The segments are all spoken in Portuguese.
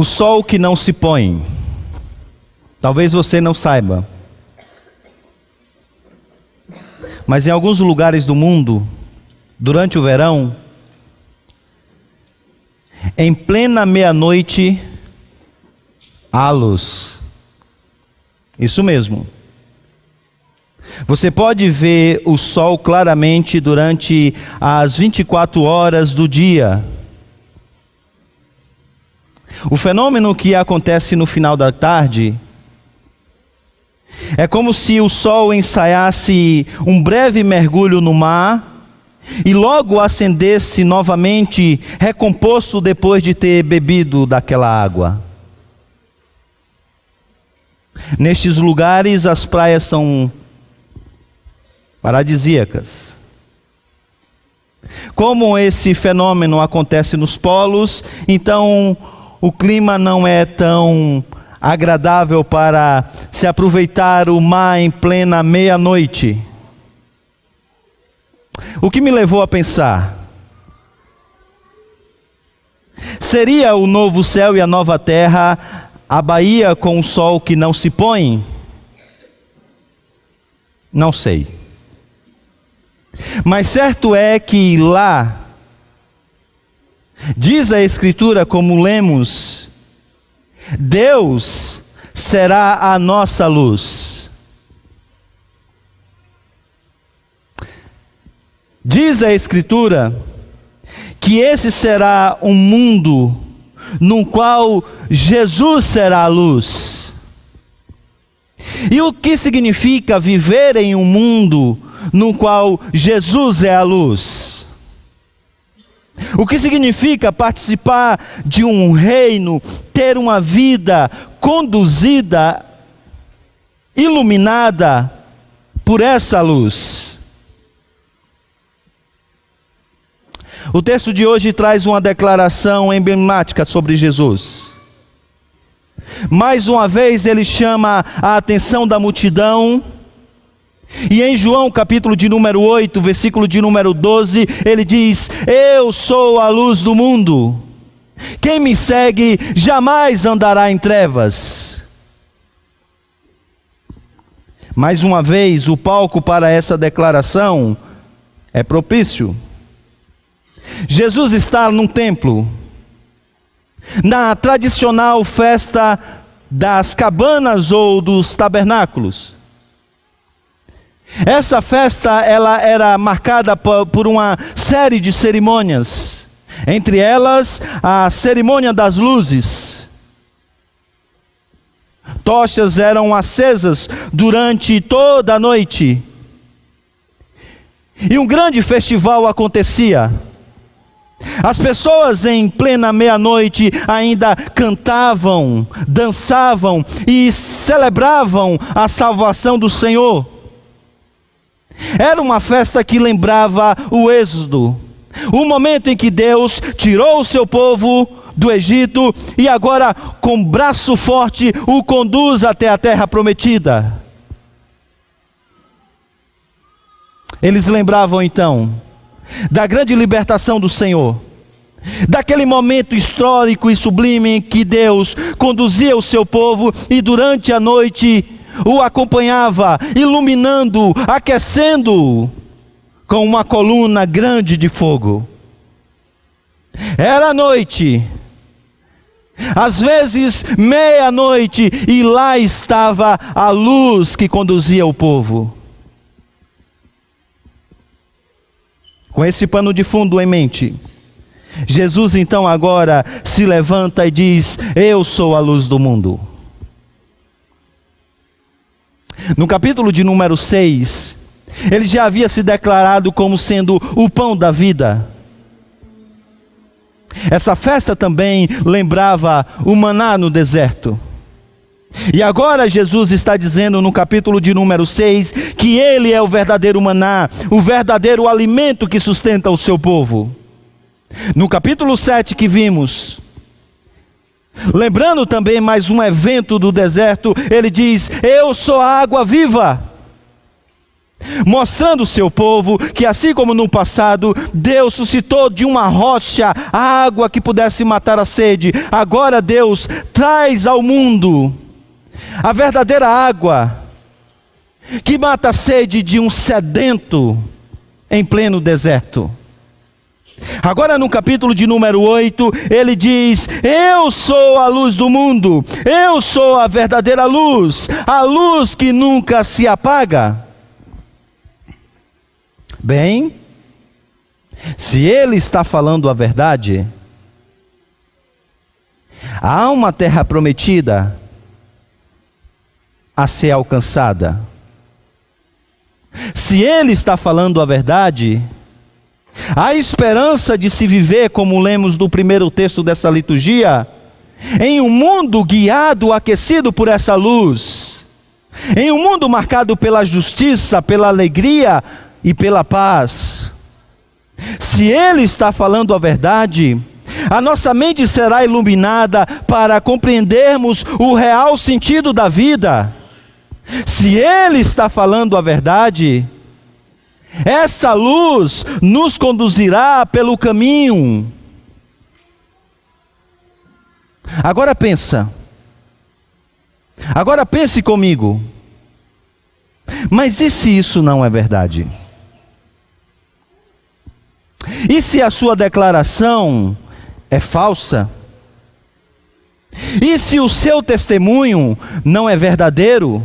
O sol que não se põe. Talvez você não saiba. Mas em alguns lugares do mundo, durante o verão, em plena meia-noite, há luz. Isso mesmo. Você pode ver o sol claramente durante as 24 horas do dia. O fenômeno que acontece no final da tarde é como se o sol ensaiasse um breve mergulho no mar e logo acendesse novamente, recomposto depois de ter bebido daquela água. Nestes lugares as praias são paradisíacas. Como esse fenômeno acontece nos polos, então o clima não é tão agradável para se aproveitar o mar em plena meia-noite. O que me levou a pensar? Seria o novo céu e a nova terra a Bahia com o sol que não se põe? Não sei. Mas certo é que lá, diz a Escritura, como lemos, Deus será a nossa luz. Diz a Escritura que esse será um mundo no qual Jesus será a luz. E o que significa viver em um mundo no qual Jesus é a luz? O que significa participar de um reino, ter uma vida conduzida, iluminada por essa luz? O texto de hoje traz uma declaração emblemática sobre Jesus. Mais uma vez ele chama a atenção da multidão. E em João, capítulo de número 8, versículo de número 12, ele diz: Eu sou a luz do mundo. Quem me segue jamais andará em trevas. Mais uma vez, o palco para essa declaração é propício. Jesus está num templo, na tradicional festa das cabanas ou dos tabernáculos. Essa festa ela era marcada por uma série de cerimônias, entre elas a cerimônia das luzes. Tochas eram acesas durante toda a noite. E um grande festival acontecia. As pessoas em plena meia-noite ainda cantavam, dançavam e celebravam a salvação do Senhor. Era uma festa que lembrava o Êxodo, o momento em que Deus tirou o seu povo do Egito e agora, com braço forte, o conduz até a terra prometida. Eles lembravam então da grande libertação do Senhor, daquele momento histórico e sublime em que Deus conduzia o seu povo e durante a noite o acompanhava, iluminando, aquecendo com uma coluna grande de fogo. Era noite, às vezes meia-noite, e lá estava a luz que conduzia o povo. Com esse pano de fundo em mente, Jesus então agora se levanta e diz: Eu sou a luz do mundo. No capítulo de número 6, ele já havia se declarado como sendo o pão da vida. Essa festa também lembrava o maná no deserto. E agora Jesus está dizendo no capítulo de número 6 que ele é o verdadeiro maná, o verdadeiro alimento que sustenta o seu povo. No capítulo 7 que vimos, lembrando também mais um evento do deserto, ele diz: Eu sou a água viva. mostrando o seu povo que, assim como no passado, Deus suscitou de uma rocha água que pudesse matar a sede, agora Deus traz ao mundo a verdadeira água que mata a sede de um sedento em pleno deserto. Agora, no capítulo de número 8, ele diz: Eu sou a luz do mundo, eu sou a verdadeira luz, a luz que nunca se apaga. Bem, se ele está falando a verdade, há uma terra prometida a ser alcançada. Se ele está falando a verdade, há esperança de se viver, como lemos no primeiro texto dessa liturgia, em um mundo guiado, aquecido por essa luz, em um mundo marcado pela justiça, pela alegria e pela paz. Se ele está falando a verdade, a nossa mente será iluminada para compreendermos o real sentido da vida. Se Ele está falando a verdade, essa luz nos conduzirá pelo caminho. Agora pensa. Agora pense comigo. Mas e se isso não é verdade? E se a sua declaração é falsa? E se o seu testemunho não é verdadeiro?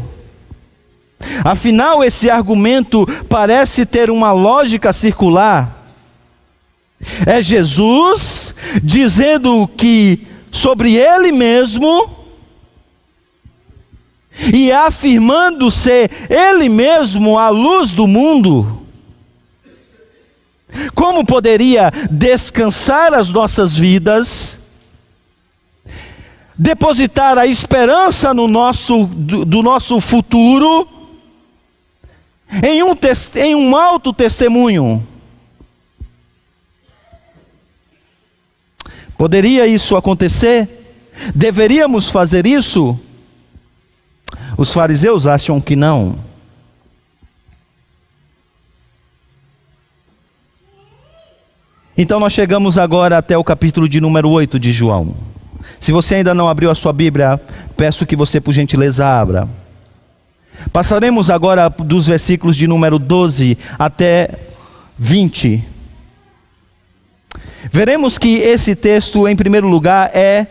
Afinal, esse argumento parece ter uma lógica circular. É Jesus dizendo que sobre ele mesmo e afirmando ser ele mesmo a luz do mundo. Como poderia descansar as nossas vidas, depositar a esperança no nosso, do, do nosso futuro, em um, em um alto testemunho. Poderia isso acontecer? Deveríamos fazer isso? Os fariseus acham que não. Então nós chegamos agora até o capítulo de número 8 de João. Se você ainda não abriu a sua Bíblia, peço que você por gentileza abra. Passaremos agora dos versículos de número 12 até 20. Veremos que esse texto, em primeiro lugar, é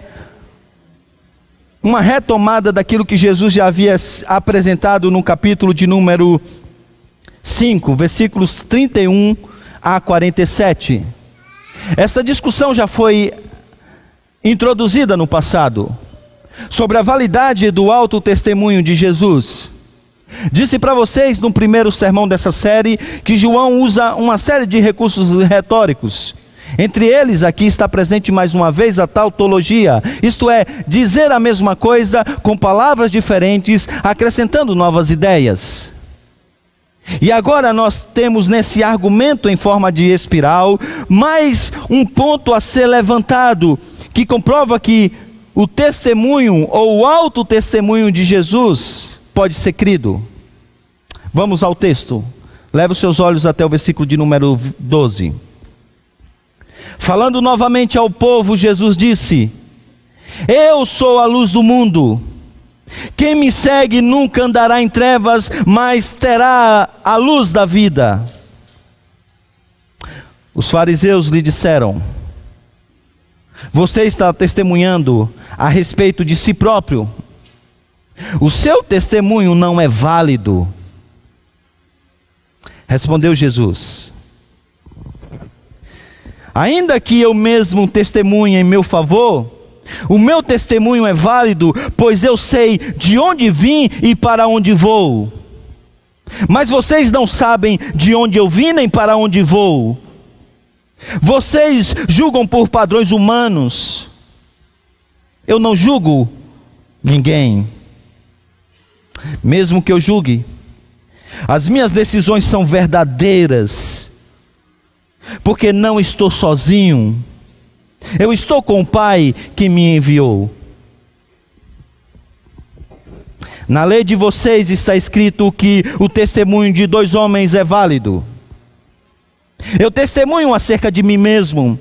uma retomada daquilo que Jesus já havia apresentado no capítulo de número 5, versículos 31 a 47. Essa discussão já foi introduzida no passado sobre a validade do alto testemunho de Jesus. Disse para vocês no primeiro sermão dessa série que João usa uma série de recursos retóricos. Entre eles, aqui está presente mais uma vez a tautologia, isto é, dizer a mesma coisa com palavras diferentes, acrescentando novas ideias. E agora nós temos nesse argumento em forma de espiral mais um ponto a ser levantado, que comprova que o testemunho ou o alto testemunho de Jesus pode ser crido. Vamos ao texto. Leve os seus olhos até o versículo de número 12. Falando novamente ao povo, Jesus disse: Eu sou a luz do mundo. Quem me segue nunca andará em trevas, mas terá a luz da vida. Os fariseus lhe disseram: Você está testemunhando a respeito de si próprio. O seu testemunho não é válido. Respondeu Jesus: Ainda que eu mesmo testemunhe em meu favor, o meu testemunho é válido, pois eu sei de onde vim e para onde vou. Mas vocês não sabem de onde eu vim nem para onde vou. Vocês julgam por padrões humanos. Eu não julgo ninguém. Mesmo que eu julgue, as minhas decisões são verdadeiras, porque não estou sozinho eu estou com o Pai que me enviou. Na lei de vocês está escrito que o testemunho de dois homens é válido. Eu testemunho acerca de mim mesmo,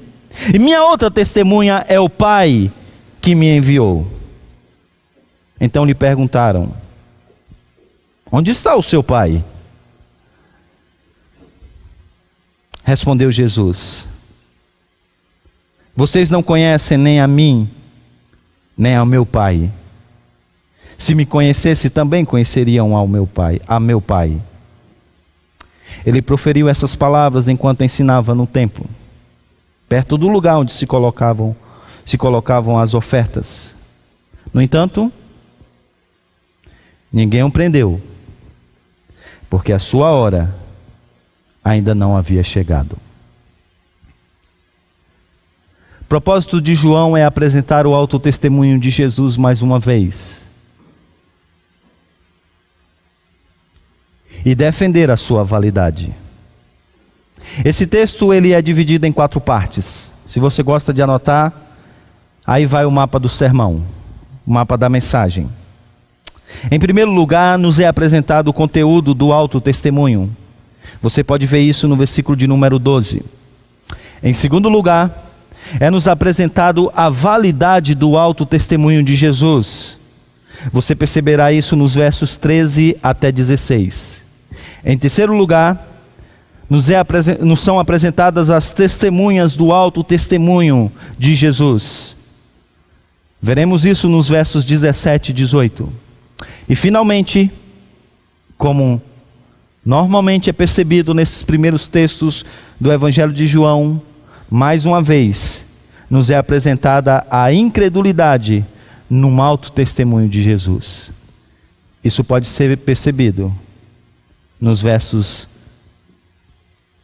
e minha outra testemunha é o Pai que me enviou. Então lhe perguntaram: Onde está o seu pai? Respondeu Jesus: Vocês não conhecem nem a mim, nem ao meu pai. Se me conhecesse, também conheceriam ao meu pai, a meu pai. Ele proferiu essas palavras enquanto ensinava no templo, perto do lugar onde se colocavam se colocavam as ofertas. No entanto, ninguém o prendeu, porque a sua hora ainda não havia chegado. O propósito de João é apresentar o alto testemunho de Jesus mais uma vez. E defender a sua validade. Esse texto ele é dividido em quatro partes. Se você gosta de anotar, Aí vai o mapa do sermão, o mapa da mensagem. Em primeiro lugar, nos é apresentado o conteúdo do alto testemunho. Você pode ver isso no versículo de número 12. Em segundo lugar, é nos apresentado a validade do alto testemunho de Jesus. Você perceberá isso nos versos 13 até 16. Em terceiro lugar, nos, é, nos são apresentadas as testemunhas do alto testemunho de Jesus. Veremos isso nos versos 17 e 18. E finalmente, como normalmente é percebido nesses primeiros textos do Evangelho de João, mais uma vez nos é apresentada a incredulidade num alto testemunho de Jesus. Isso pode ser percebido nos versos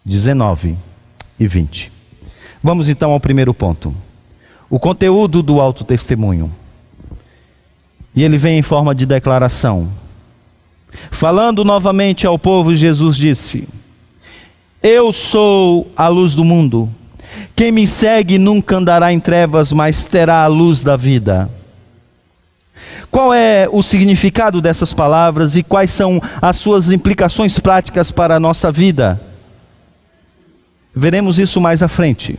19 e 20. Vamos então ao primeiro ponto o conteúdo do alto testemunho. E ele vem em forma de declaração. Falando novamente ao povo, Jesus disse: Eu sou a luz do mundo. Quem me segue nunca andará em trevas, mas terá a luz da vida. Qual é o significado dessas palavras e quais são as suas implicações práticas para a nossa vida? Veremos isso mais à frente.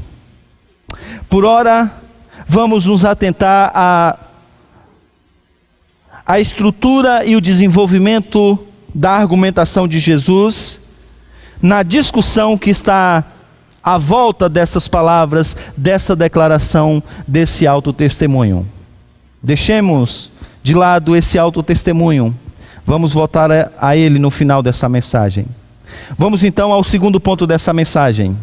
Por ora, vamos nos atentar à, à estrutura e o desenvolvimento da argumentação de Jesus na discussão que está à volta dessas palavras, dessa declaração, desse alto testemunho. Deixemos de lado esse alto testemunho. Vamos voltar a, a ele no final dessa mensagem. Vamos então ao segundo ponto dessa mensagem: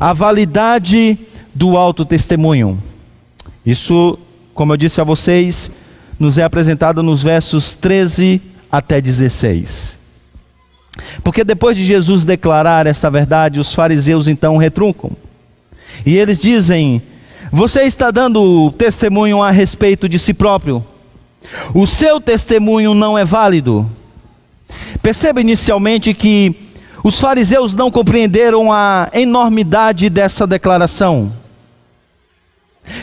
a validade do alto testemunho. Isso, como eu disse a vocês, nos é apresentado nos versos 13 até 16. Porque depois de Jesus declarar essa verdade, os fariseus então retruncam. E eles dizem: Você está dando testemunho a respeito de si próprio. O seu testemunho não é válido. Perceba inicialmente que os fariseus não compreenderam a enormidade dessa declaração.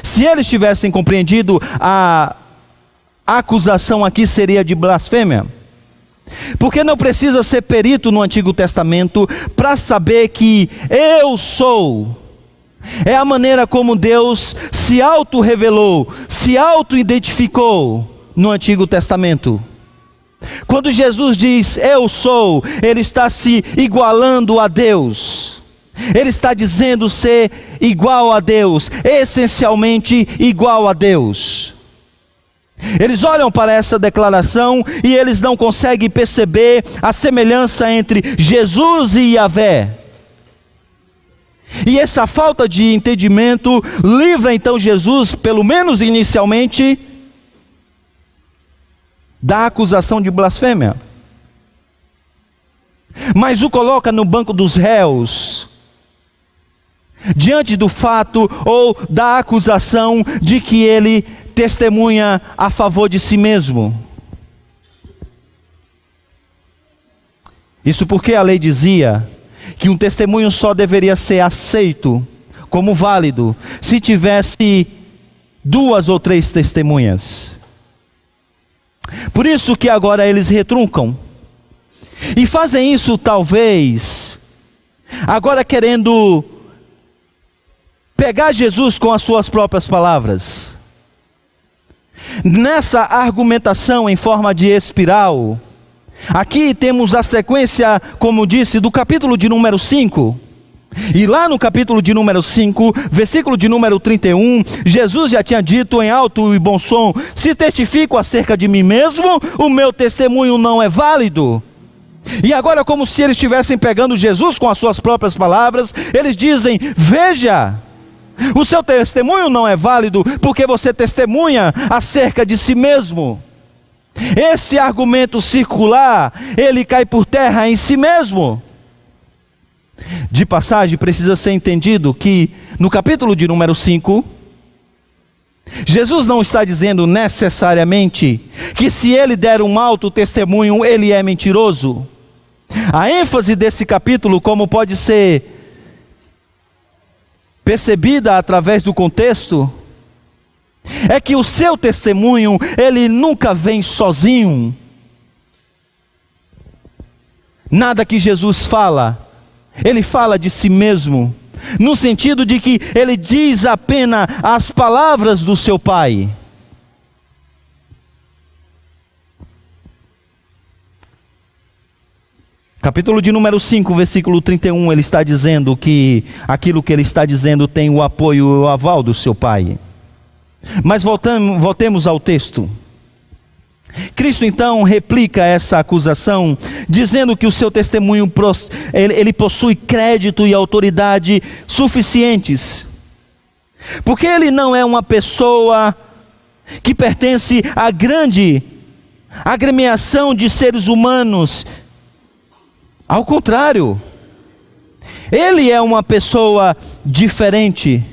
Se eles tivessem compreendido, a acusação aqui seria de blasfêmia. Porque não precisa ser perito no Antigo Testamento para saber que eu sou. É a maneira como Deus se auto-revelou, se auto-identificou no Antigo Testamento. Quando Jesus diz eu sou, ele está se igualando a Deus. Ele está dizendo ser igual a Deus, essencialmente igual a Deus. Eles olham para essa declaração e eles não conseguem perceber a semelhança entre Jesus e Yahvé. E essa falta de entendimento livra então Jesus, pelo menos inicialmente, da acusação de blasfêmia. Mas o coloca no banco dos réus diante do fato ou da acusação de que ele testemunha a favor de si mesmo. Isso porque a lei dizia que um testemunho só deveria ser aceito como válido se tivesse duas ou três testemunhas. Por isso que agora eles retruncam. E fazem isso talvez agora querendo pegar Jesus com as suas próprias palavras. Nessa argumentação em forma de espiral, aqui temos a sequência, como disse, do capítulo de número 5. E lá no capítulo de número 5, versículo de número 31, Jesus já tinha dito em alto e bom som: Se testifico acerca de mim mesmo, o meu testemunho não é válido. E agora, como se eles estivessem pegando Jesus com as suas próprias palavras, eles dizem: Veja, o seu testemunho não é válido porque você testemunha acerca de si mesmo. Esse argumento circular, ele cai por terra em si mesmo. De passagem, precisa ser entendido que no capítulo de número 5, Jesus não está dizendo necessariamente que se ele der um alto testemunho, ele é mentiroso. A ênfase desse capítulo, como pode ser percebida através do contexto, é que o seu testemunho, ele nunca vem sozinho. Nada que Jesus fala, ele fala de si mesmo, no sentido de que ele diz apenas as palavras do seu Pai. Capítulo de número 5, versículo 31, ele está dizendo que aquilo que ele está dizendo tem o apoio e o aval do seu pai. Mas voltamos, voltemos ao texto. Cristo então replica essa acusação, dizendo que o seu testemunho ele, possui crédito e autoridade suficientes, porque ele não é uma pessoa que pertence à grande agremiação de seres humanos ao contrário, ele é uma pessoa diferente.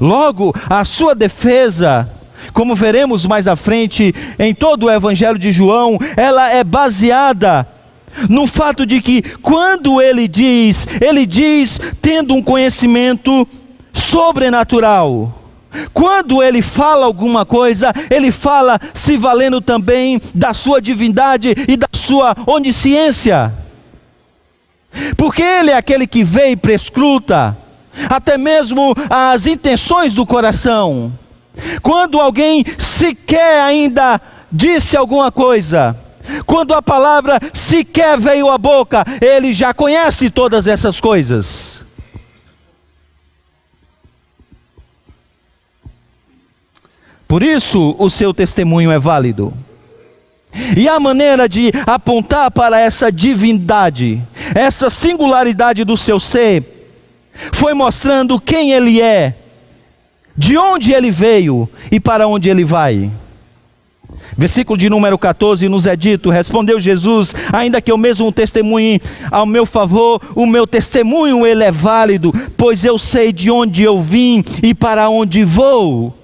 Logo, a sua defesa, como veremos mais à frente em todo o Evangelho de João, ela é baseada no fato de que, quando ele diz, ele diz tendo um conhecimento sobrenatural. Quando ele fala alguma coisa, ele fala se valendo também da sua divindade e da sua onisciência. Porque ele é aquele que vê e prescruta, até mesmo as intenções do coração. Quando alguém sequer ainda disse alguma coisa, quando a palavra sequer veio à boca, ele já conhece todas essas coisas. Por isso, o seu testemunho é válido. E a maneira de apontar para essa divindade, essa singularidade do seu ser, foi mostrando quem ele é, de onde ele veio e para onde ele vai. Versículo de número 14 nos é dito: Respondeu Jesus, ainda que eu mesmo testemunhe ao meu favor, o meu testemunho ele é válido, pois eu sei de onde eu vim e para onde vou.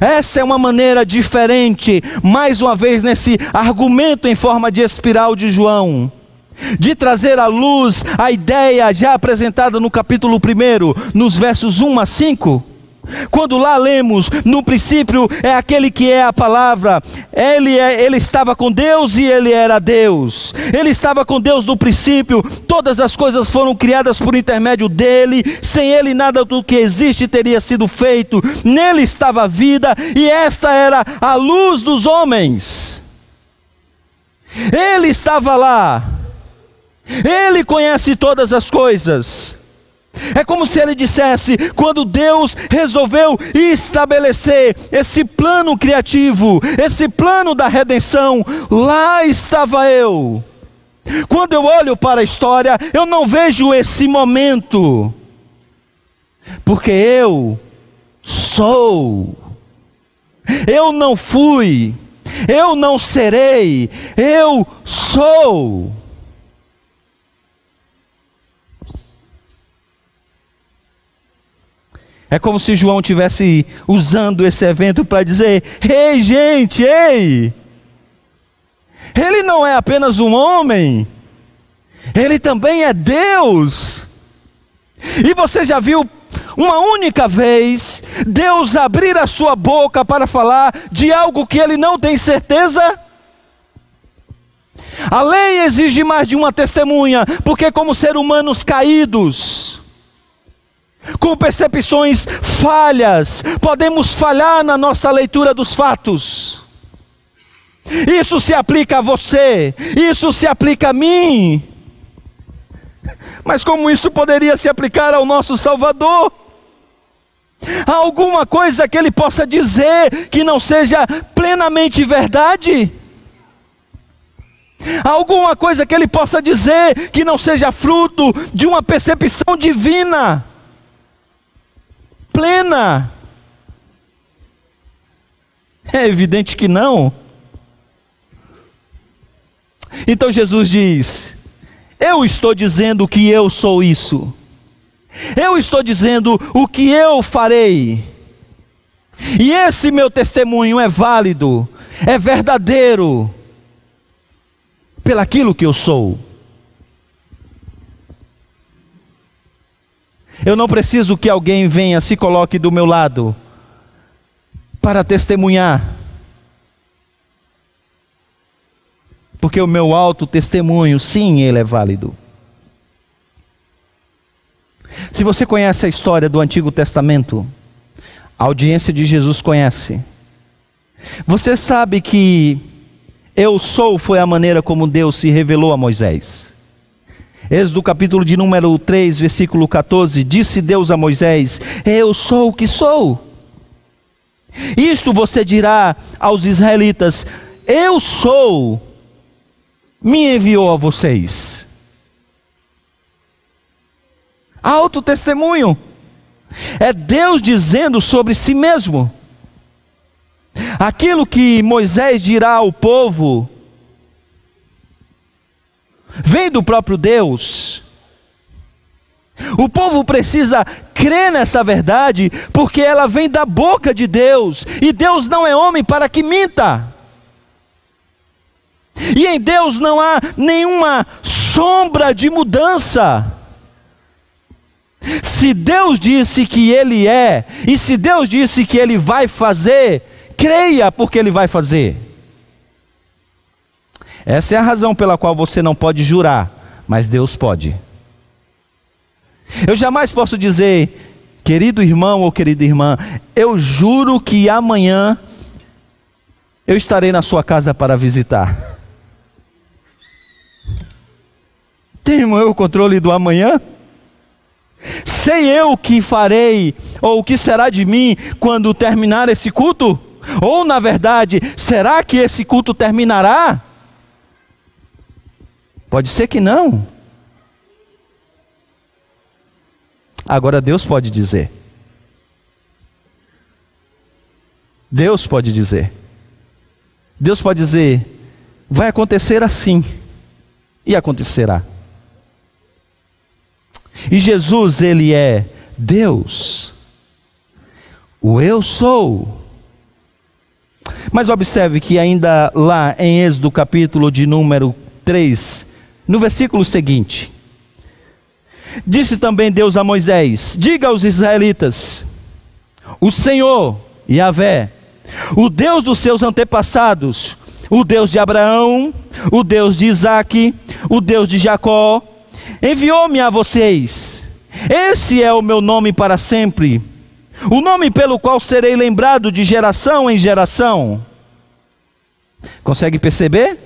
Essa é uma maneira diferente, mais uma vez, nesse argumento em forma de espiral de João, de trazer à luz a ideia já apresentada no capítulo 1, nos versos 1 a 5 quando lá lemos, no princípio é aquele que é a palavra, ele, é, ele estava com Deus e ele era Deus, ele estava com Deus no princípio, todas as coisas foram criadas por intermédio dele, sem ele nada do que existe teria sido feito, nele estava a vida e esta era a luz dos homens. Ele estava lá, ele conhece todas as coisas. É como se ele dissesse: quando Deus resolveu estabelecer esse plano criativo, esse plano da redenção, lá estava eu. Quando eu olho para a história, eu não vejo esse momento, porque eu sou, eu não fui, eu não serei, eu sou. É como se João tivesse usando esse evento para dizer: "Ei, gente, ei! Ele não é apenas um homem, ele também é Deus." E você já viu uma única vez Deus abrir a sua boca para falar de algo que ele não tem certeza? A lei exige mais de uma testemunha, porque, como seres humanos caídos, com percepções falhas, podemos falhar na nossa leitura dos fatos. Isso se aplica a você, isso se aplica a mim. Mas como isso poderia se aplicar ao nosso Salvador? Há alguma coisa que ele possa dizer que não seja plenamente verdade? Há alguma coisa que ele possa dizer que não seja fruto de uma percepção divina, plena? É evidente que não. Então Jesus diz: Eu estou dizendo que eu sou isso. Eu estou dizendo o que eu farei. E esse meu testemunho é válido, é verdadeiro, pelaquilo que eu sou. Eu não preciso que alguém venha se coloque do meu lado para testemunhar. Porque o meu alto testemunho, sim, ele é válido. Se você conhece a história do Antigo Testamento, a audiência de Jesus conhece. Você sabe que eu sou foi a maneira como Deus se revelou a Moisés. Êxodo capítulo de número 3, versículo 14, disse Deus a Moisés: Eu sou o que sou. Isto você dirá aos israelitas: Eu sou, me enviou a vocês. Autotestemunho. É Deus dizendo sobre si mesmo. Aquilo que Moisés dirá ao povo vem do próprio Deus. O povo precisa crer nessa verdade, porque ela vem da boca de Deus, e Deus não é homem para que minta. E em Deus não há nenhuma sombra de mudança. Se Deus disse que Ele é, e se Deus disse que Ele vai fazer, creia porque Ele vai fazer. Essa é a razão pela qual você não pode jurar, mas Deus pode. Eu jamais posso dizer, querido irmão ou querida irmã, eu juro que amanhã eu estarei na sua casa para visitar. Tenho eu o controle do amanhã? Sei eu o que farei, ou o que será de mim quando terminar esse culto? Ou, na verdade, será que esse culto terminará? Pode ser que não. Agora Deus pode dizer. Deus pode dizer. Deus pode dizer: vai acontecer assim. E acontecerá. E Jesus, ele é Deus. O eu sou. Mas observe que ainda lá em Êxodo capítulo de número 3, no versículo seguinte, disse também Deus a Moisés: Diga aos israelitas: O Senhor, Yahvé, o Deus dos seus antepassados, o Deus de Abraão, o Deus de Isaque, o Deus de Jacó, enviou-me a vocês. Esse é o meu nome para sempre, o nome pelo qual serei lembrado de geração em geração. Consegue perceber?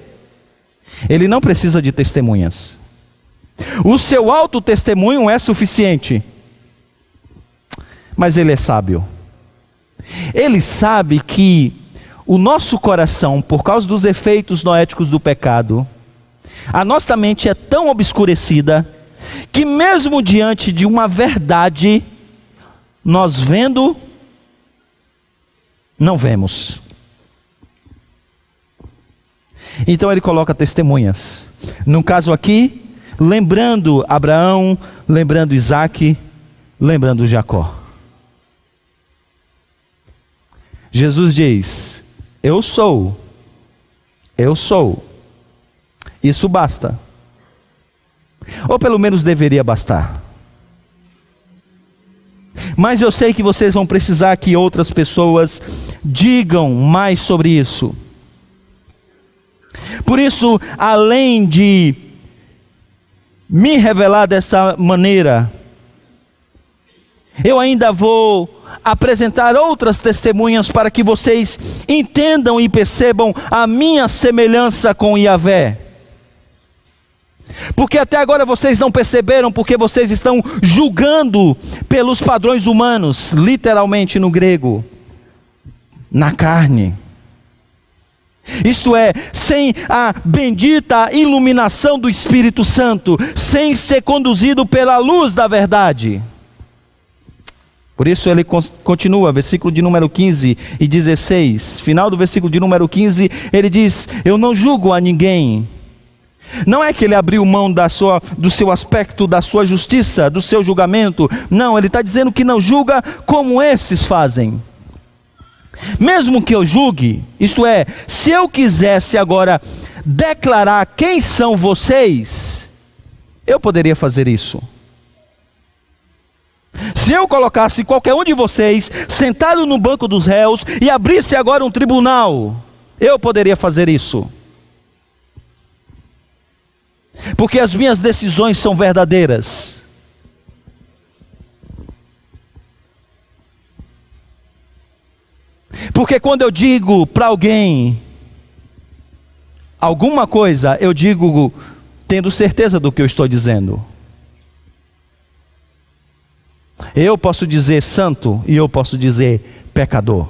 Ele não precisa de testemunhas. O seu alto testemunho é suficiente. Mas ele é sábio. Ele sabe que o nosso coração, por causa dos efeitos noéticos do pecado, a nossa mente é tão obscurecida que, mesmo diante de uma verdade, nós vendo, não vemos. Então ele coloca testemunhas. No caso aqui, lembrando Abraão, lembrando Isaac, lembrando Jacó. Jesus diz: Eu sou, eu sou isso basta. Ou pelo menos deveria bastar. Mas eu sei que vocês vão precisar que outras pessoas digam mais sobre isso. Por isso, além de me revelar dessa maneira, eu ainda vou apresentar outras testemunhas para que vocês entendam e percebam a minha semelhança com Yahvé. Porque até agora vocês não perceberam, porque vocês estão julgando pelos padrões humanos, literalmente no grego, na carne. Isto é, sem a bendita iluminação do Espírito Santo, sem ser conduzido pela luz da verdade. Por isso ele continua, versículo de número 15 e 16. Final do versículo de número 15, ele diz: Eu não julgo a ninguém. Não é que ele abriu mão da sua, do seu aspecto, da sua justiça, do seu julgamento. Não, ele está dizendo que não julga como esses fazem. Mesmo que eu julgue, isto é, se eu quisesse agora declarar quem são vocês, eu poderia fazer isso. Se eu colocasse qualquer um de vocês sentado no banco dos réus e abrisse agora um tribunal, eu poderia fazer isso. Porque as minhas decisões são verdadeiras. Porque quando eu digo para alguém alguma coisa, eu digo tendo certeza do que eu estou dizendo. Eu posso dizer santo e eu posso dizer pecador.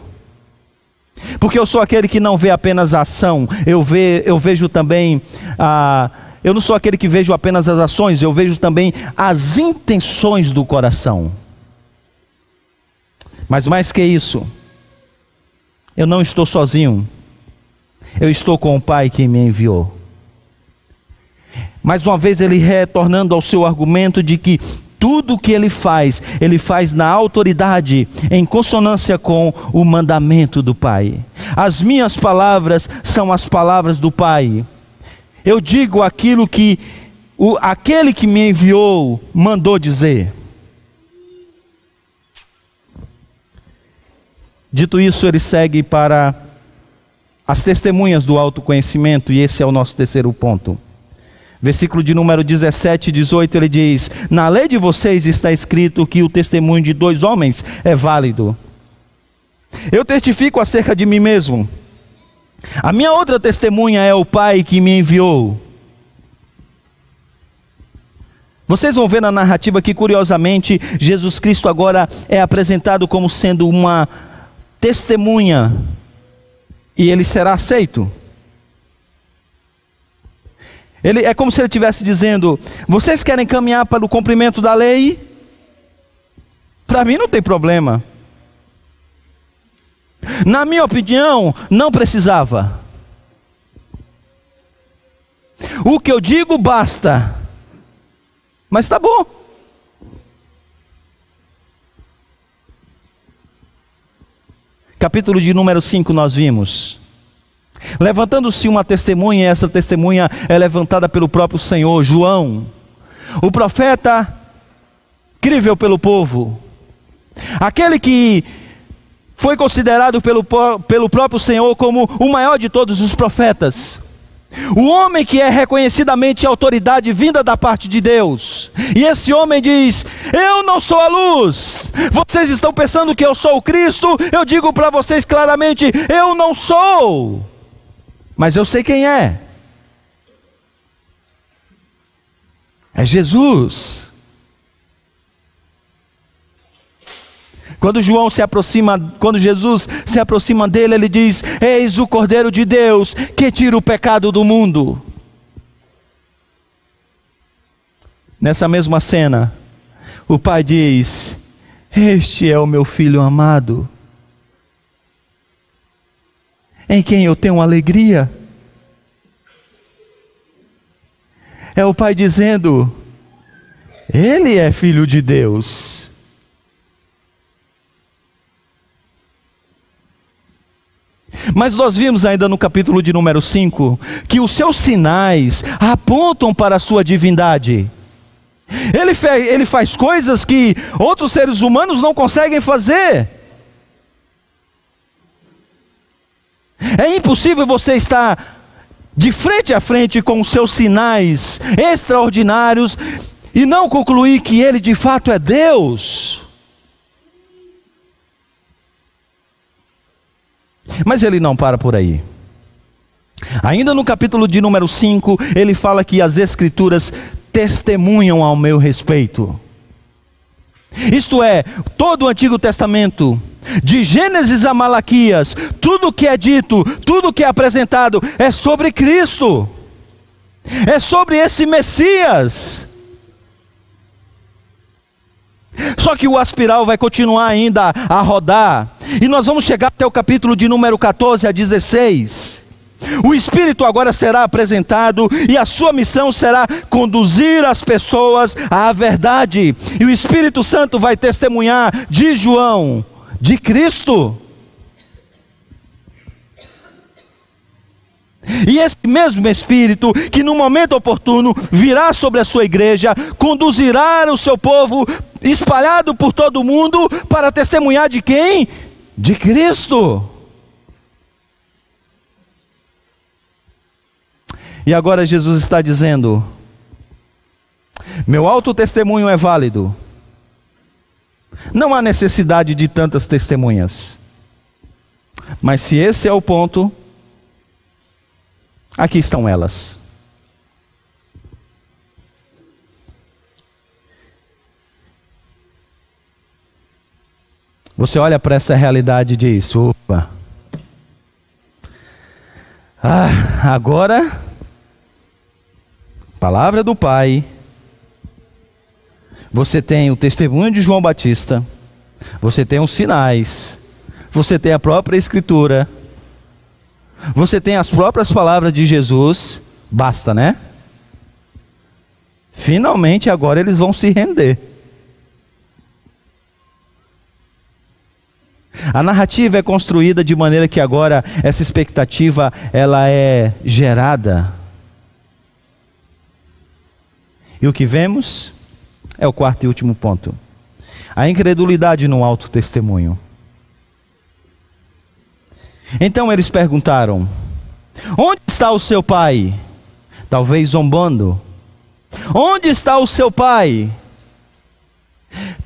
Porque eu sou aquele que não vê apenas a ação, eu, ve, eu vejo também a. Eu não sou aquele que vejo apenas as ações, eu vejo também as intenções do coração. Mas mais que isso, eu não estou sozinho, eu estou com o Pai que me enviou. Mais uma vez, ele retornando ao seu argumento de que tudo o que ele faz, ele faz na autoridade, em consonância com o mandamento do Pai. As minhas palavras são as palavras do Pai. Eu digo aquilo que o, aquele que me enviou mandou dizer. Dito isso, ele segue para as testemunhas do autoconhecimento, e esse é o nosso terceiro ponto. Versículo de número 17 e 18 ele diz: Na lei de vocês está escrito que o testemunho de dois homens é válido. Eu testifico acerca de mim mesmo. A minha outra testemunha é o Pai que me enviou. Vocês vão ver na narrativa que, curiosamente, Jesus Cristo agora é apresentado como sendo uma testemunha e ele será aceito. Ele é como se ele estivesse dizendo: vocês querem caminhar para o cumprimento da lei? Para mim não tem problema. Na minha opinião, não precisava. O que eu digo basta. Mas está bom. Capítulo de número 5 nós vimos. Levantando-se uma testemunha, essa testemunha é levantada pelo próprio Senhor, João, o profeta crível pelo povo, aquele que foi considerado pelo, pelo próprio Senhor como o maior de todos os profetas. O homem que é reconhecidamente autoridade vinda da parte de Deus. E esse homem diz: Eu não sou a luz. Vocês estão pensando que eu sou o Cristo? Eu digo para vocês claramente: Eu não sou mas eu sei quem é. É Jesus. Quando João se aproxima, quando Jesus se aproxima dele, ele diz: Eis o Cordeiro de Deus que tira o pecado do mundo. Nessa mesma cena, o pai diz: Este é o meu filho amado em quem eu tenho alegria. É o Pai dizendo: Ele é filho de Deus. Mas nós vimos ainda no capítulo de número 5 que os seus sinais apontam para a sua divindade. Ele, ele faz coisas que outros seres humanos não conseguem fazer. É impossível você estar de frente a frente com os seus sinais extraordinários e não concluir que ele de fato é Deus. Mas ele não para por aí. Ainda no capítulo de número 5, ele fala que as Escrituras testemunham ao meu respeito. Isto é, todo o Antigo Testamento, de Gênesis a Malaquias, tudo que é dito, tudo que é apresentado é sobre Cristo, é sobre esse Messias. Só que o aspiral vai continuar ainda a rodar, e nós vamos chegar até o capítulo de número 14 a 16. O Espírito agora será apresentado e a sua missão será conduzir as pessoas à verdade. E o Espírito Santo vai testemunhar de João, de Cristo. E esse mesmo Espírito, que no momento oportuno virá sobre a sua igreja, conduzirá o seu povo espalhado por todo mundo para testemunhar de quem? De Cristo. E agora Jesus está dizendo: meu alto testemunho é válido. Não há necessidade de tantas testemunhas. Mas se esse é o ponto, aqui estão elas. Você olha para essa realidade e diz: opa, ah, agora palavra do Pai, você tem o testemunho de João Batista, você tem os sinais, você tem a própria Escritura, você tem as próprias palavras de Jesus, basta, né? Finalmente agora eles vão se render. A narrativa é construída de maneira que agora essa expectativa ela é gerada e o que vemos é o quarto e último ponto: a incredulidade no alto testemunho. Então eles perguntaram: Onde está o seu pai? Talvez zombando. Onde está o seu pai?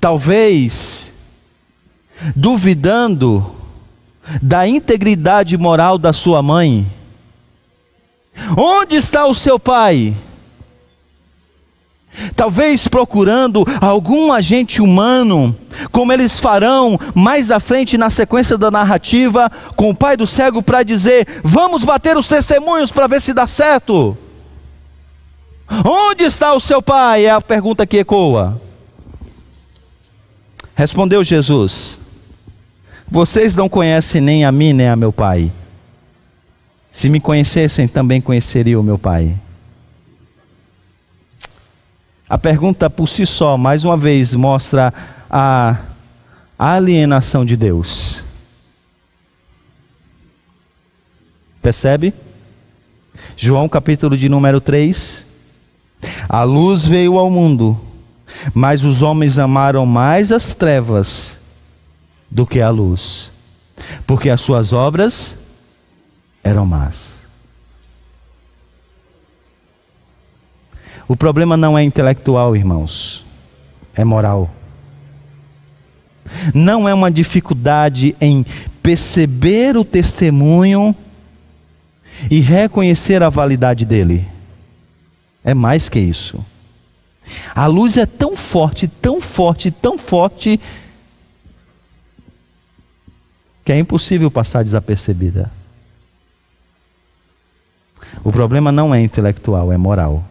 Talvez duvidando da integridade moral da sua mãe. Onde está o seu pai? Talvez procurando algum agente humano, como eles farão mais à frente na sequência da narrativa, com o pai do cego para dizer: Vamos bater os testemunhos para ver se dá certo. Onde está o seu pai? É a pergunta que ecoa. Respondeu Jesus: Vocês não conhecem nem a mim nem a meu pai. Se me conhecessem, também conheceriam o meu pai. A pergunta por si só, mais uma vez, mostra a alienação de Deus. Percebe? João capítulo de número 3. A luz veio ao mundo, mas os homens amaram mais as trevas do que a luz, porque as suas obras eram más. O problema não é intelectual, irmãos, é moral. Não é uma dificuldade em perceber o testemunho e reconhecer a validade dele. É mais que isso. A luz é tão forte, tão forte, tão forte, que é impossível passar desapercebida. O problema não é intelectual, é moral.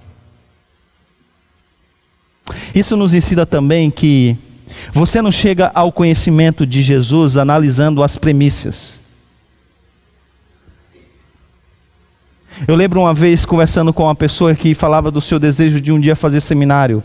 Isso nos ensina também que você não chega ao conhecimento de Jesus analisando as premissas. Eu lembro uma vez conversando com uma pessoa que falava do seu desejo de um dia fazer seminário.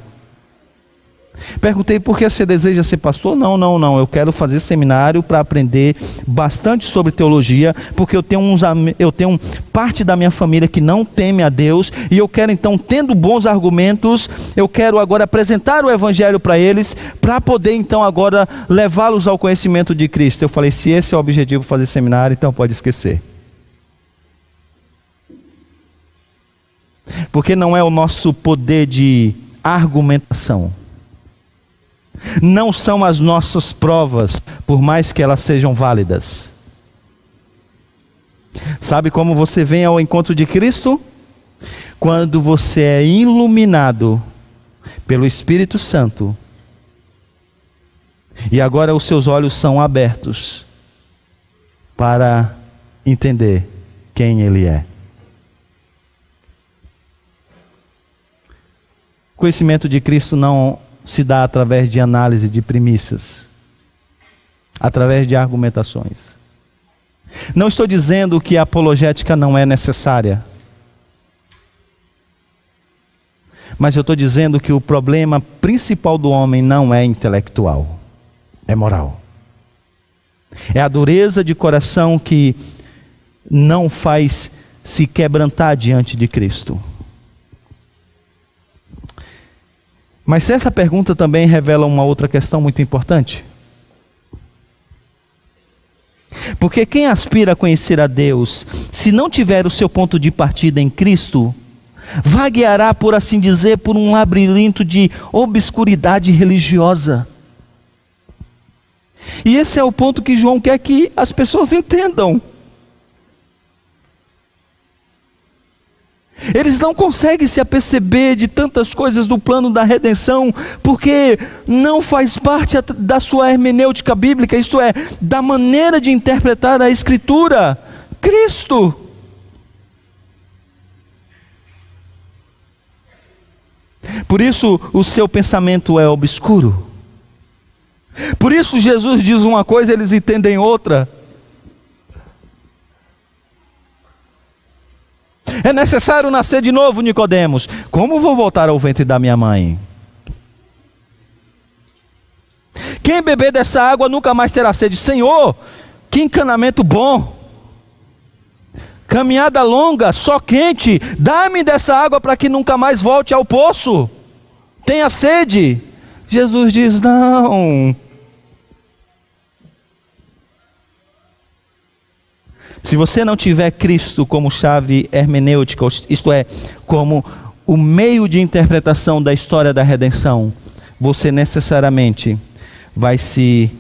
Perguntei por que você deseja ser pastor? Não, não, não. Eu quero fazer seminário para aprender bastante sobre teologia, porque eu tenho uns eu tenho parte da minha família que não teme a Deus, e eu quero então, tendo bons argumentos, eu quero agora apresentar o evangelho para eles, para poder então agora levá-los ao conhecimento de Cristo. Eu falei, se esse é o objetivo fazer seminário, então pode esquecer. Porque não é o nosso poder de argumentação não são as nossas provas, por mais que elas sejam válidas. Sabe como você vem ao encontro de Cristo? Quando você é iluminado pelo Espírito Santo. E agora os seus olhos são abertos para entender quem Ele é. Conhecimento de Cristo não se dá através de análise de premissas, através de argumentações. Não estou dizendo que a apologética não é necessária. Mas eu estou dizendo que o problema principal do homem não é intelectual, é moral. É a dureza de coração que não faz se quebrantar diante de Cristo. Mas essa pergunta também revela uma outra questão muito importante. Porque quem aspira a conhecer a Deus, se não tiver o seu ponto de partida em Cristo, vagueará, por assim dizer, por um labirinto de obscuridade religiosa. E esse é o ponto que João quer que as pessoas entendam. Eles não conseguem se aperceber de tantas coisas do plano da redenção, porque não faz parte da sua hermenêutica bíblica, isto é, da maneira de interpretar a Escritura. Cristo. Por isso o seu pensamento é obscuro. Por isso Jesus diz uma coisa, eles entendem outra. É necessário nascer de novo, Nicodemos. Como vou voltar ao ventre da minha mãe? Quem beber dessa água nunca mais terá sede. Senhor, que encanamento bom. Caminhada longa, só quente. Dá-me dessa água para que nunca mais volte ao poço. Tenha sede. Jesus diz: Não. Se você não tiver Cristo como chave hermenêutica, isto é, como o meio de interpretação da história da redenção, você necessariamente vai se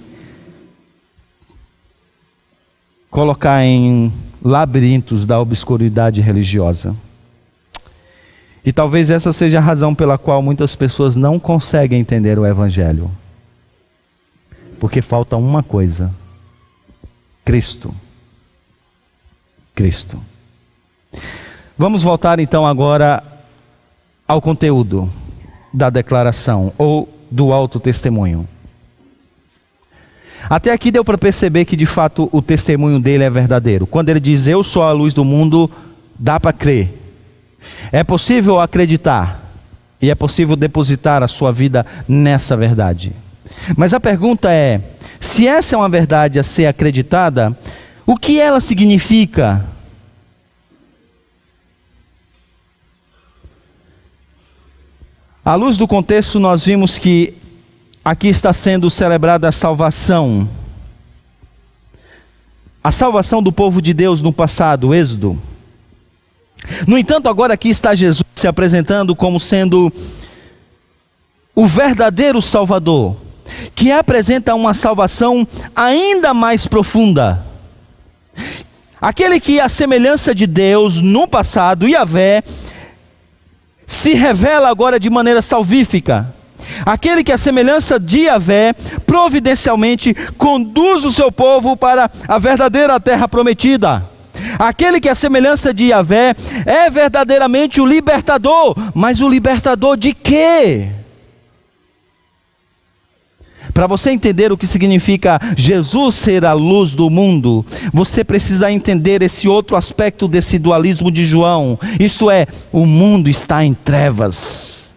colocar em labirintos da obscuridade religiosa. E talvez essa seja a razão pela qual muitas pessoas não conseguem entender o Evangelho. Porque falta uma coisa: Cristo. Cristo. Vamos voltar então agora ao conteúdo da declaração ou do alto testemunho. Até aqui deu para perceber que de fato o testemunho dele é verdadeiro. Quando ele diz eu sou a luz do mundo, dá para crer. É possível acreditar e é possível depositar a sua vida nessa verdade. Mas a pergunta é: se essa é uma verdade a ser acreditada, o que ela significa? À luz do contexto, nós vimos que aqui está sendo celebrada a salvação. A salvação do povo de Deus no passado, Êxodo. No entanto, agora aqui está Jesus se apresentando como sendo o verdadeiro Salvador, que apresenta uma salvação ainda mais profunda. Aquele que, a semelhança de Deus no passado, Yahvé, se revela agora de maneira salvífica. Aquele que, a semelhança de Yahvé, providencialmente conduz o seu povo para a verdadeira terra prometida. Aquele que, a semelhança de Yahvé, é verdadeiramente o libertador. Mas o libertador de quê? Para você entender o que significa Jesus ser a luz do mundo, você precisa entender esse outro aspecto desse dualismo de João. Isto é, o mundo está em trevas.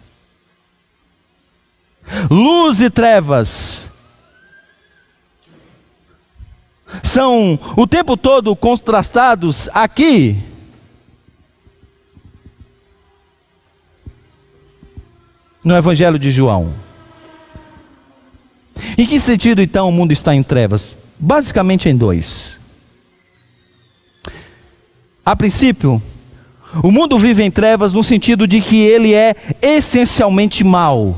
Luz e trevas são o tempo todo contrastados aqui. No Evangelho de João. Em que sentido então o mundo está em trevas? Basicamente em dois. A princípio, o mundo vive em trevas no sentido de que ele é essencialmente mal.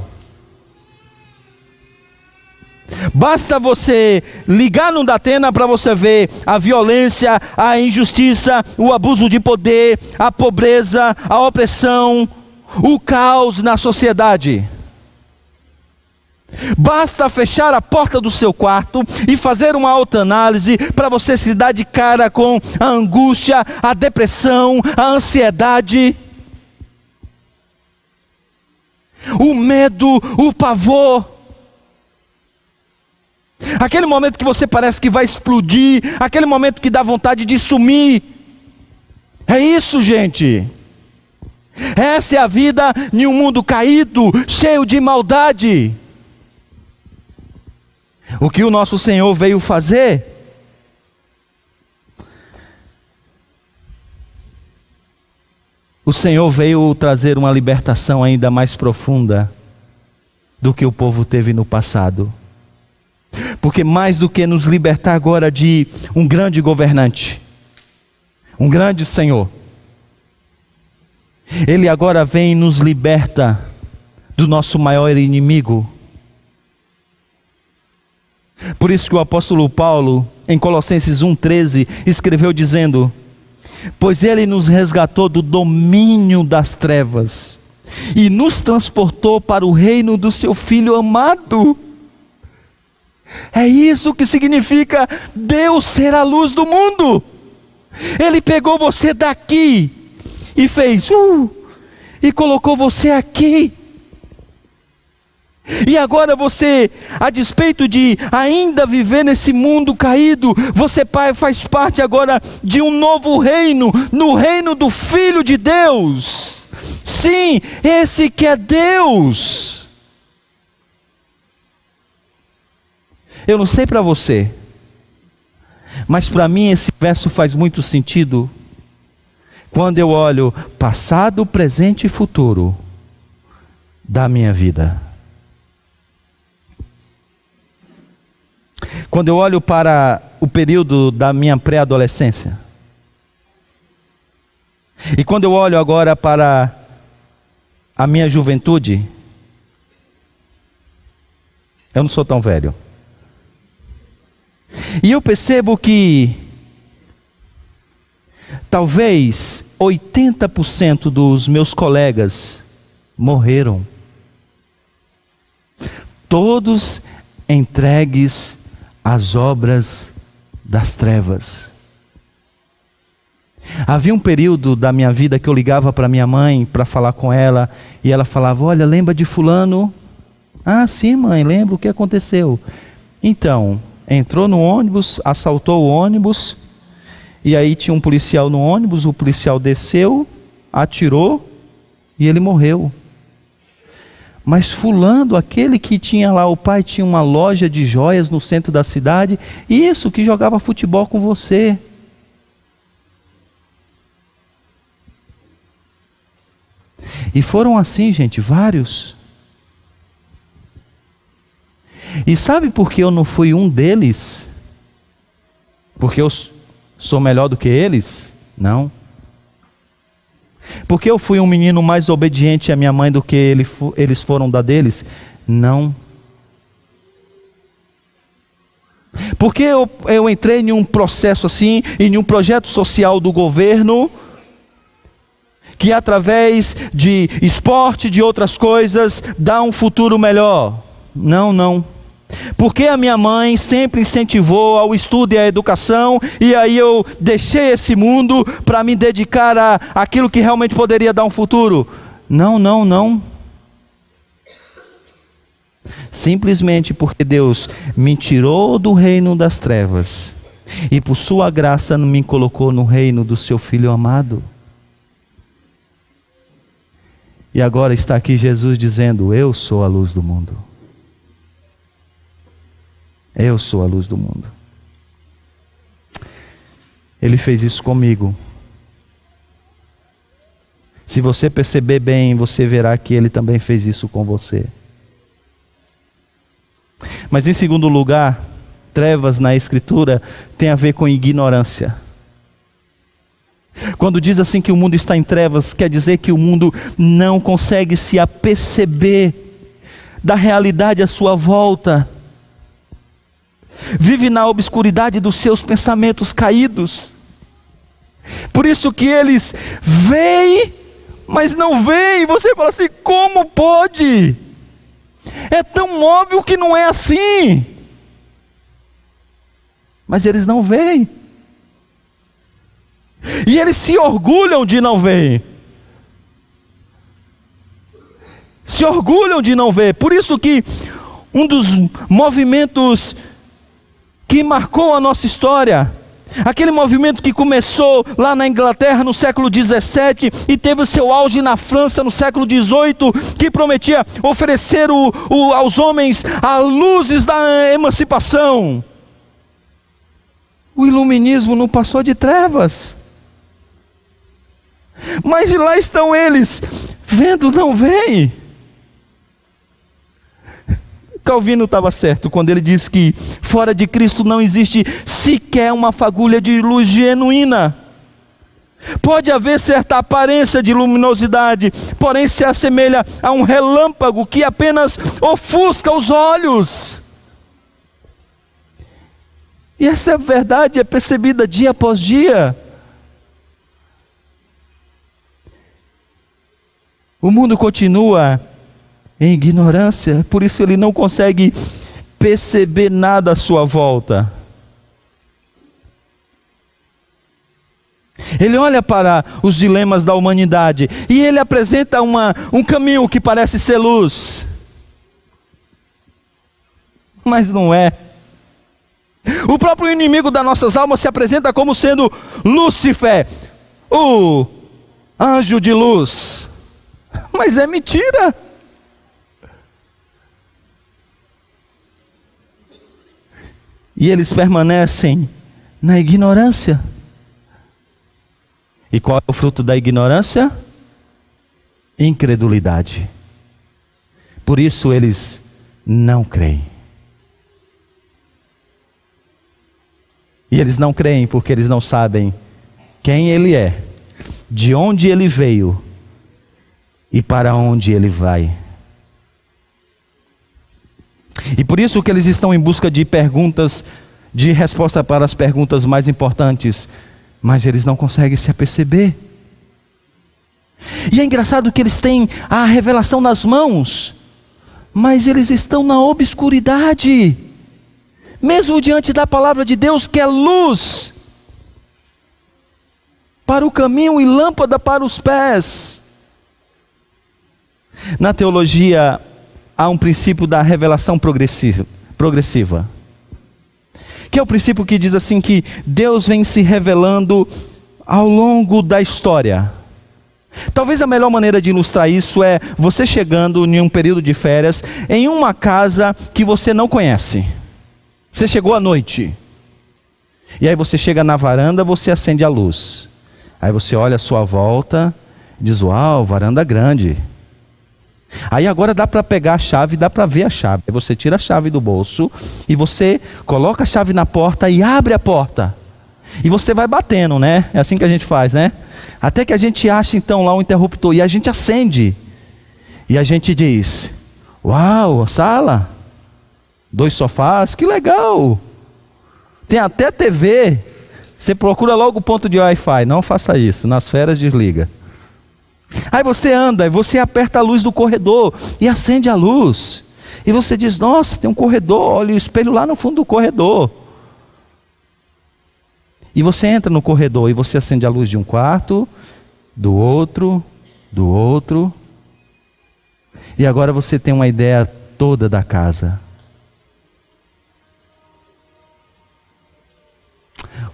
Basta você ligar no Datena para você ver a violência, a injustiça, o abuso de poder, a pobreza, a opressão, o caos na sociedade. Basta fechar a porta do seu quarto e fazer uma autoanálise para você se dar de cara com a angústia, a depressão, a ansiedade, o medo, o pavor. Aquele momento que você parece que vai explodir, aquele momento que dá vontade de sumir. É isso, gente. Essa é a vida em um mundo caído, cheio de maldade. O que o nosso Senhor veio fazer? O Senhor veio trazer uma libertação ainda mais profunda do que o povo teve no passado. Porque mais do que nos libertar agora de um grande governante, um grande Senhor, Ele agora vem e nos liberta do nosso maior inimigo. Por isso que o apóstolo Paulo, em Colossenses 1,13, escreveu dizendo: Pois ele nos resgatou do domínio das trevas e nos transportou para o reino do seu Filho amado é isso que significa Deus ser a luz do mundo. Ele pegou você daqui e fez, uh, e colocou você aqui. E agora você, a despeito de ainda viver nesse mundo caído, você pai faz parte agora de um novo reino, no reino do Filho de Deus. Sim, esse que é Deus. Eu não sei para você, mas para mim esse verso faz muito sentido quando eu olho passado, presente e futuro da minha vida. Quando eu olho para o período da minha pré-adolescência, e quando eu olho agora para a minha juventude, eu não sou tão velho. E eu percebo que talvez 80% dos meus colegas morreram. Todos entregues às obras das trevas. Havia um período da minha vida que eu ligava para minha mãe para falar com ela e ela falava: Olha, lembra de Fulano? Ah, sim, mãe, lembro o que aconteceu. Então, entrou no ônibus, assaltou o ônibus, e aí tinha um policial no ônibus, o policial desceu, atirou e ele morreu. Mas fulano, aquele que tinha lá, o pai tinha uma loja de joias no centro da cidade, isso que jogava futebol com você. E foram assim, gente, vários. E sabe por que eu não fui um deles? Porque eu sou melhor do que eles? Não. Porque eu fui um menino mais obediente à minha mãe do que ele, eles foram da deles? Não. Porque eu, eu entrei em um processo assim, em um projeto social do governo, que através de esporte, de outras coisas, dá um futuro melhor. Não, não. Porque a minha mãe sempre incentivou ao estudo e à educação, e aí eu deixei esse mundo para me dedicar a aquilo que realmente poderia dar um futuro? Não, não, não. Simplesmente porque Deus me tirou do reino das trevas e por sua graça me colocou no reino do seu filho amado. E agora está aqui Jesus dizendo: Eu sou a luz do mundo. Eu sou a luz do mundo. Ele fez isso comigo. Se você perceber bem, você verá que ele também fez isso com você. Mas em segundo lugar, trevas na Escritura tem a ver com ignorância. Quando diz assim que o mundo está em trevas, quer dizer que o mundo não consegue se aperceber da realidade à sua volta. Vive na obscuridade dos seus pensamentos caídos. Por isso que eles veem, mas não veem. Você fala assim: como pode? É tão óbvio que não é assim. Mas eles não veem. E eles se orgulham de não ver. Se orgulham de não ver. Por isso que um dos movimentos que marcou a nossa história, aquele movimento que começou lá na Inglaterra no século 17 e teve o seu auge na França no século 18, que prometia oferecer o, o, aos homens as luzes da emancipação. O iluminismo não passou de trevas. Mas lá estão eles, vendo, não veem. Calvino estava certo quando ele disse que fora de Cristo não existe sequer uma fagulha de luz genuína. Pode haver certa aparência de luminosidade, porém se assemelha a um relâmpago que apenas ofusca os olhos. E essa verdade é percebida dia após dia. O mundo continua em ignorância, por isso ele não consegue perceber nada à sua volta. Ele olha para os dilemas da humanidade e ele apresenta uma, um caminho que parece ser luz, mas não é. O próprio inimigo das nossas almas se apresenta como sendo Lúcifer, o anjo de luz. Mas é mentira. E eles permanecem na ignorância. E qual é o fruto da ignorância? Incredulidade. Por isso eles não creem. E eles não creem porque eles não sabem quem ele é, de onde ele veio e para onde ele vai. E por isso que eles estão em busca de perguntas, de resposta para as perguntas mais importantes, mas eles não conseguem se aperceber. E é engraçado que eles têm a revelação nas mãos, mas eles estão na obscuridade, mesmo diante da palavra de Deus, que é luz para o caminho e lâmpada para os pés. Na teologia, há um princípio da revelação progressiva, que é o princípio que diz assim que Deus vem se revelando ao longo da história. Talvez a melhor maneira de ilustrar isso é você chegando em um período de férias em uma casa que você não conhece. Você chegou à noite. E aí você chega na varanda, você acende a luz. Aí você olha à sua volta, diz: "Uau, varanda grande". Aí agora dá para pegar a chave, dá para ver a chave. Você tira a chave do bolso e você coloca a chave na porta e abre a porta. E você vai batendo, né? É assim que a gente faz, né? Até que a gente acha então lá um interruptor e a gente acende. E a gente diz: Uau, sala, dois sofás, que legal. Tem até TV. Você procura logo o ponto de Wi-Fi. Não faça isso. Nas férias desliga. Aí você anda, você aperta a luz do corredor e acende a luz. E você diz: Nossa, tem um corredor, olha o espelho lá no fundo do corredor. E você entra no corredor e você acende a luz de um quarto, do outro, do outro. E agora você tem uma ideia toda da casa.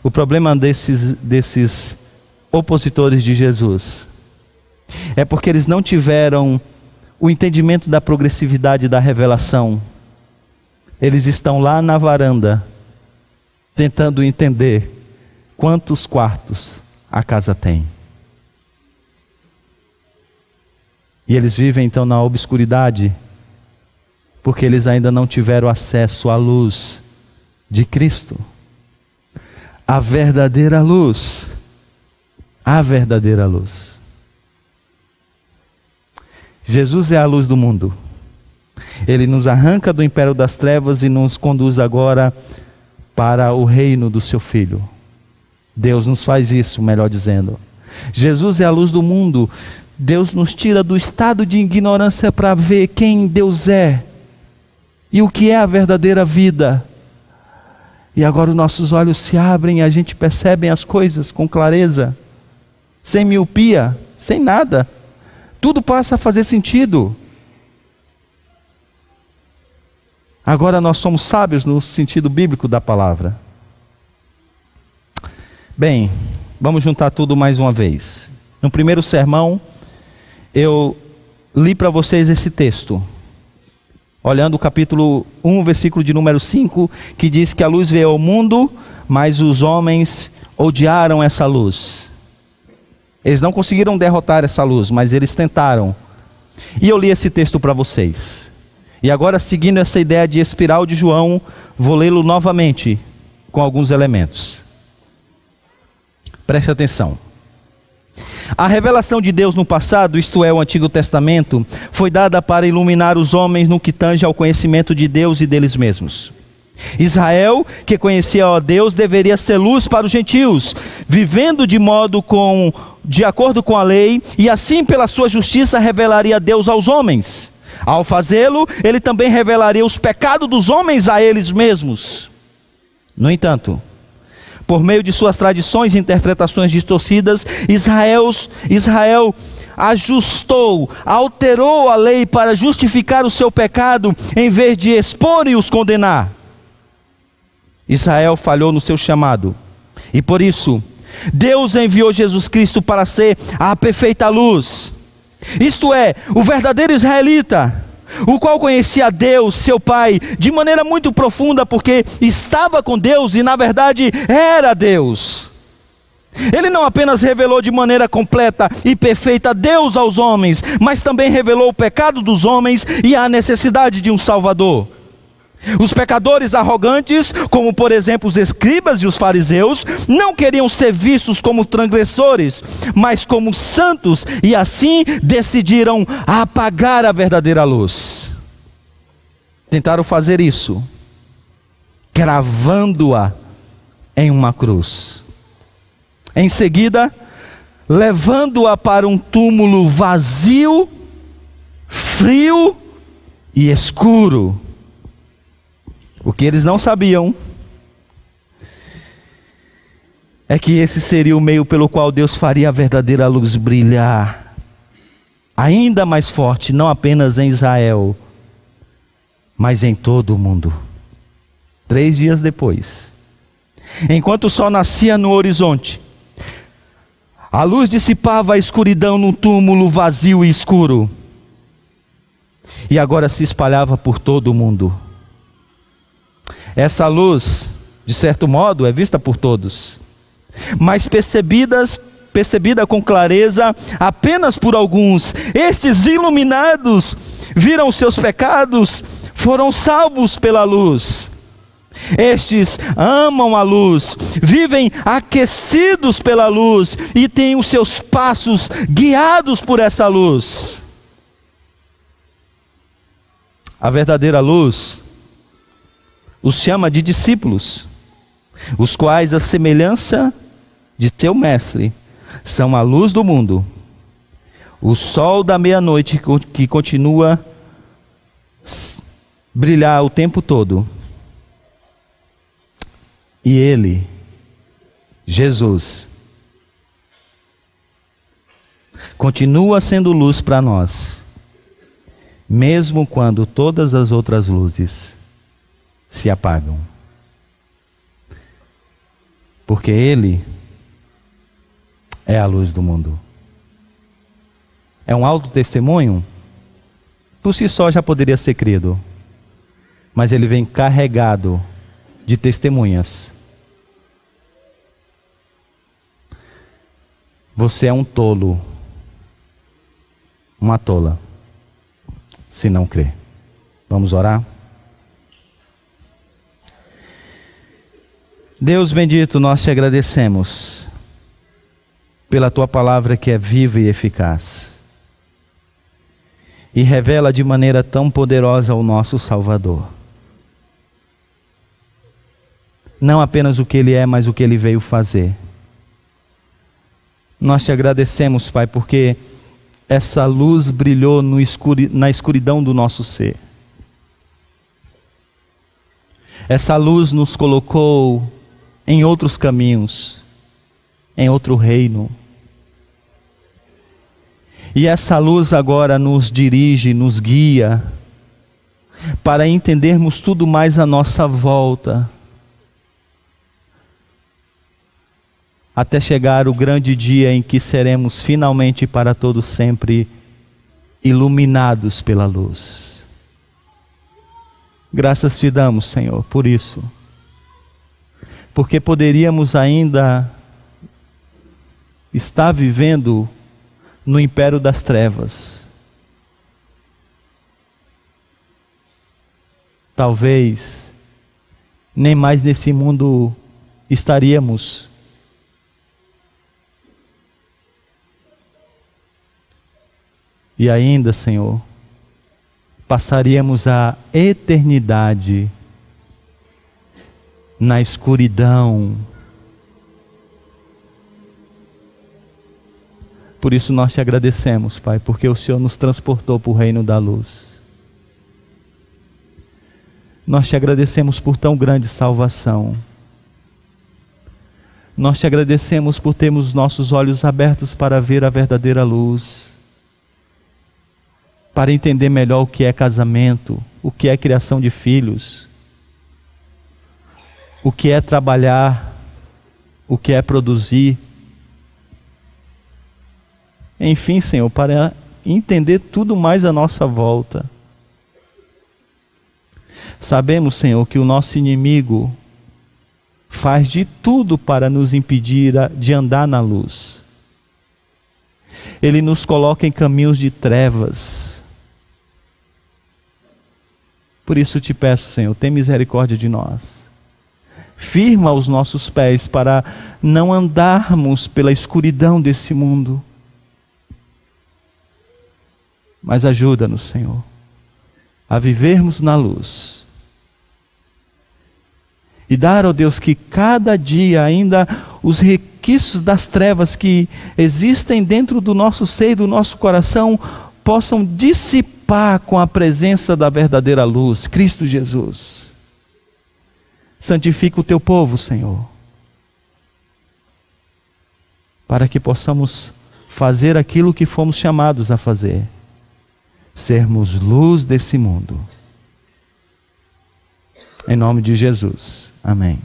O problema desses, desses opositores de Jesus é porque eles não tiveram o entendimento da progressividade da revelação. eles estão lá na varanda, tentando entender quantos quartos a casa tem. E eles vivem então na obscuridade, porque eles ainda não tiveram acesso à luz de Cristo. A verdadeira luz. A verdadeira luz. Jesus é a luz do mundo. Ele nos arranca do império das trevas e nos conduz agora para o reino do seu Filho. Deus nos faz isso, melhor dizendo. Jesus é a luz do mundo. Deus nos tira do estado de ignorância para ver quem Deus é e o que é a verdadeira vida. E agora os nossos olhos se abrem e a gente percebe as coisas com clareza, sem miopia, sem nada. Tudo passa a fazer sentido. Agora nós somos sábios no sentido bíblico da palavra. Bem, vamos juntar tudo mais uma vez. No primeiro sermão, eu li para vocês esse texto, olhando o capítulo 1, versículo de número 5, que diz que a luz veio ao mundo, mas os homens odiaram essa luz. Eles não conseguiram derrotar essa luz, mas eles tentaram. E eu li esse texto para vocês. E agora, seguindo essa ideia de espiral de João, vou lê-lo novamente com alguns elementos. Preste atenção. A revelação de Deus no passado, isto é, o Antigo Testamento, foi dada para iluminar os homens no que tange ao conhecimento de Deus e deles mesmos. Israel, que conhecia a Deus, deveria ser luz para os gentios, vivendo de modo com de acordo com a lei, e assim pela sua justiça revelaria Deus aos homens. Ao fazê-lo, ele também revelaria os pecados dos homens a eles mesmos. No entanto, por meio de suas tradições e interpretações distorcidas, Israel, Israel ajustou, alterou a lei para justificar o seu pecado, em vez de expor e os condenar. Israel falhou no seu chamado, e por isso, Deus enviou Jesus Cristo para ser a perfeita luz isto é, o verdadeiro israelita, o qual conhecia Deus, seu Pai, de maneira muito profunda, porque estava com Deus e, na verdade, era Deus. Ele não apenas revelou de maneira completa e perfeita Deus aos homens, mas também revelou o pecado dos homens e a necessidade de um Salvador. Os pecadores arrogantes, como por exemplo os escribas e os fariseus, não queriam ser vistos como transgressores, mas como santos, e assim decidiram apagar a verdadeira luz. Tentaram fazer isso, cravando-a em uma cruz. Em seguida, levando-a para um túmulo vazio, frio e escuro o que eles não sabiam é que esse seria o meio pelo qual Deus faria a verdadeira luz brilhar ainda mais forte, não apenas em Israel, mas em todo o mundo. Três dias depois, enquanto o sol nascia no horizonte, a luz dissipava a escuridão num túmulo vazio e escuro, e agora se espalhava por todo o mundo. Essa luz, de certo modo, é vista por todos, mas percebidas percebida com clareza apenas por alguns. Estes iluminados viram seus pecados, foram salvos pela luz. Estes amam a luz, vivem aquecidos pela luz e têm os seus passos guiados por essa luz. A verdadeira luz os chama de discípulos, os quais, a semelhança de seu mestre, são a luz do mundo, o sol da meia-noite que continua brilhar o tempo todo. E ele, Jesus, continua sendo luz para nós, mesmo quando todas as outras luzes se apagam. Porque Ele é a luz do mundo. É um alto testemunho? Por si só já poderia ser crido. mas ele vem carregado de testemunhas. Você é um tolo, uma tola, se não crê. Vamos orar? Deus bendito, nós te agradecemos pela tua palavra que é viva e eficaz e revela de maneira tão poderosa o nosso Salvador. Não apenas o que ele é, mas o que ele veio fazer. Nós te agradecemos, Pai, porque essa luz brilhou escuri na escuridão do nosso ser. Essa luz nos colocou em outros caminhos, em outro reino. E essa luz agora nos dirige, nos guia, para entendermos tudo mais à nossa volta até chegar o grande dia em que seremos finalmente para todo sempre iluminados pela luz. Graças te damos, Senhor, por isso. Porque poderíamos ainda estar vivendo no império das trevas. Talvez nem mais nesse mundo estaríamos E ainda, Senhor, passaríamos a eternidade na escuridão. Por isso nós te agradecemos, Pai, porque o Senhor nos transportou para o reino da luz. Nós te agradecemos por tão grande salvação. Nós te agradecemos por termos nossos olhos abertos para ver a verdadeira luz para entender melhor o que é casamento, o que é criação de filhos, o que é trabalhar, o que é produzir. Enfim, Senhor, para entender tudo mais à nossa volta. Sabemos, Senhor, que o nosso inimigo faz de tudo para nos impedir de andar na luz. Ele nos coloca em caminhos de trevas por isso te peço, Senhor, tem misericórdia de nós. Firma os nossos pés para não andarmos pela escuridão desse mundo. Mas ajuda-nos, Senhor, a vivermos na luz. E dar, ó Deus, que cada dia ainda os requisitos das trevas que existem dentro do nosso seio, do nosso coração, possam dissipar dissipar com a presença da verdadeira luz, Cristo Jesus. Santifica o teu povo, Senhor, para que possamos fazer aquilo que fomos chamados a fazer, sermos luz desse mundo. Em nome de Jesus. Amém.